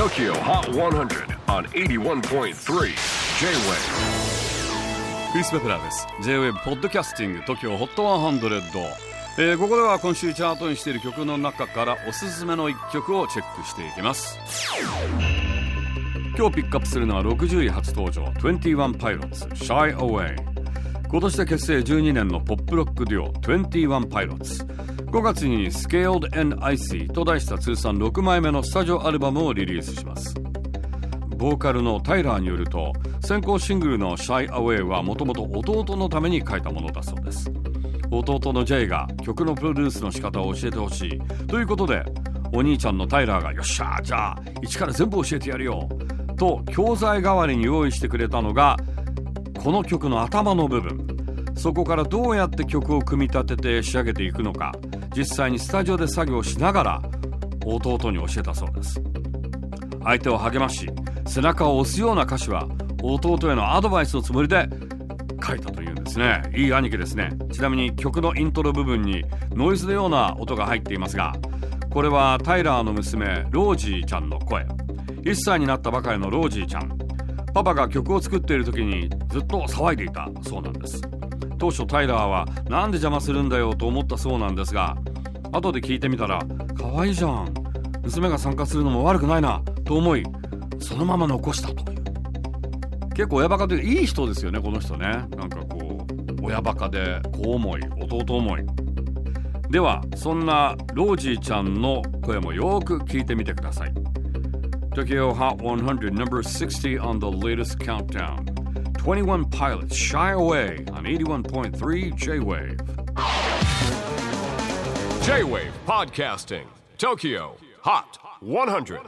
TOKYO HOT 100 on 81.3 J-WAVE クリス・ベプラーです。J-WAVE ポッドキャスティング TOKYO HOT 100、えー、ここでは今週チャートにしている曲の中からおすすめの一曲をチェックしていきます。今日ピックアップするのは60位初登場21 Pilots Shy Away 今年で結成12年のポップロックデュオ21 Pilots 5月に Scaled and Icy と題した通算6枚目のスタジオアルバムをリリースします。ボーカルのタイラーによると先行シングルの Shy Away はもともと弟のために書いたものだそうです。弟の J が曲のプロデュースの仕方を教えてほしい。ということでお兄ちゃんのタイラーがよっしゃじゃあ一から全部教えてやるよ。と教材代わりに用意してくれたのがこの曲の頭の部分。そこからどうやって曲を組み立てて仕上げていくのか。実際にスタジオで作業しながら弟に教えたそうです。相手を励まし背中を押すような歌詞は弟へのアドバイスのつもりで書いたというんですね。いい兄貴ですね。ちなみに曲のイントロ部分にノイズのような音が入っていますがこれはタイラーの娘ロージーちゃんの声。1歳になったばかりのロージーちゃん。パパが曲を作っている時にずっと騒いでいたそうなんです。当初タイラーは何で邪魔するんだよと思ったそうなんですが後で聞いてみたら可愛いじゃん。娘が参加するのも悪くないなと思いそのまま残したという結構親バカといういい人ですよねこの人ね。なんかこう親バカで子思い弟思い。ではそんなロージーちゃんの声もよく聞いてみてください。Tokyo Hot 100 number 60 on the latest countdown. 21 Pilots Shy Away on 81.3 J-Wave. J-WAVE PODCASTING TOKYO HOT 100